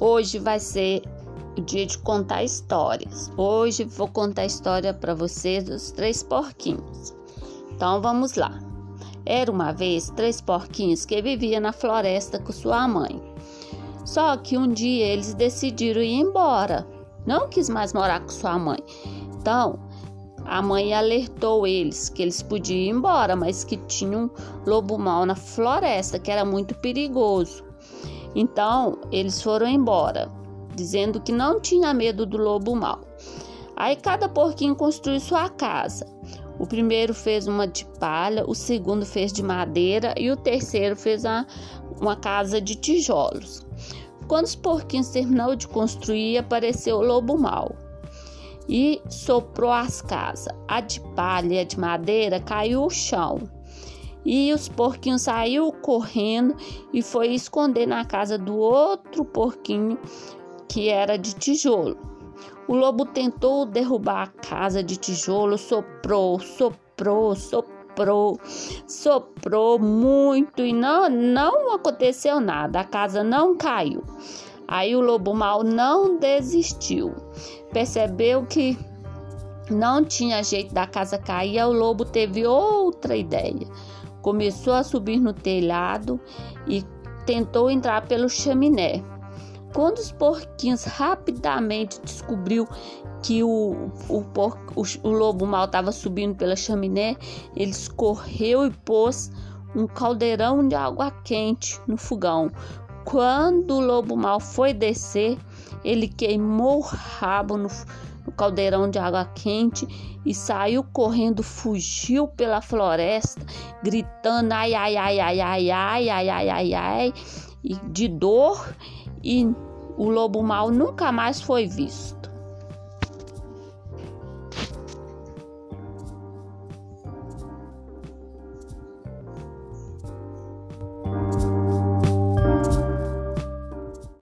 Hoje vai ser o dia de contar histórias. Hoje vou contar a história para vocês dos três porquinhos. Então vamos lá. Era uma vez três porquinhos que viviam na floresta com sua mãe. Só que um dia eles decidiram ir embora. Não quis mais morar com sua mãe. Então, a mãe alertou eles que eles podiam ir embora, mas que tinha um lobo mau na floresta, que era muito perigoso. Então, eles foram embora, dizendo que não tinha medo do lobo mau. Aí cada porquinho construiu sua casa. O primeiro fez uma de palha, o segundo fez de madeira e o terceiro fez uma, uma casa de tijolos. Quando os porquinhos terminou de construir, apareceu o lobo mau e soprou as casas. A de palha e a de madeira caiu o chão. E os porquinhos saiu correndo e foi esconder na casa do outro porquinho que era de tijolo. O lobo tentou derrubar a casa de tijolo, soprou, soprou, soprou, soprou muito e não, não aconteceu nada. A casa não caiu. Aí o lobo mal não desistiu. Percebeu que não tinha jeito da casa cair, o lobo teve outra ideia. Começou a subir no telhado e tentou entrar pelo chaminé. Quando os porquinhos rapidamente descobriu que o, o, o, o lobo mal estava subindo pela chaminé, eles correu e pôs um caldeirão de água quente no fogão. Quando o lobo mal foi descer, ele queimou o rabo no, no caldeirão de água quente e saiu correndo, fugiu pela floresta, gritando ai ai ai ai ai ai ai ai ai ai de dor e o lobo mau nunca mais foi visto.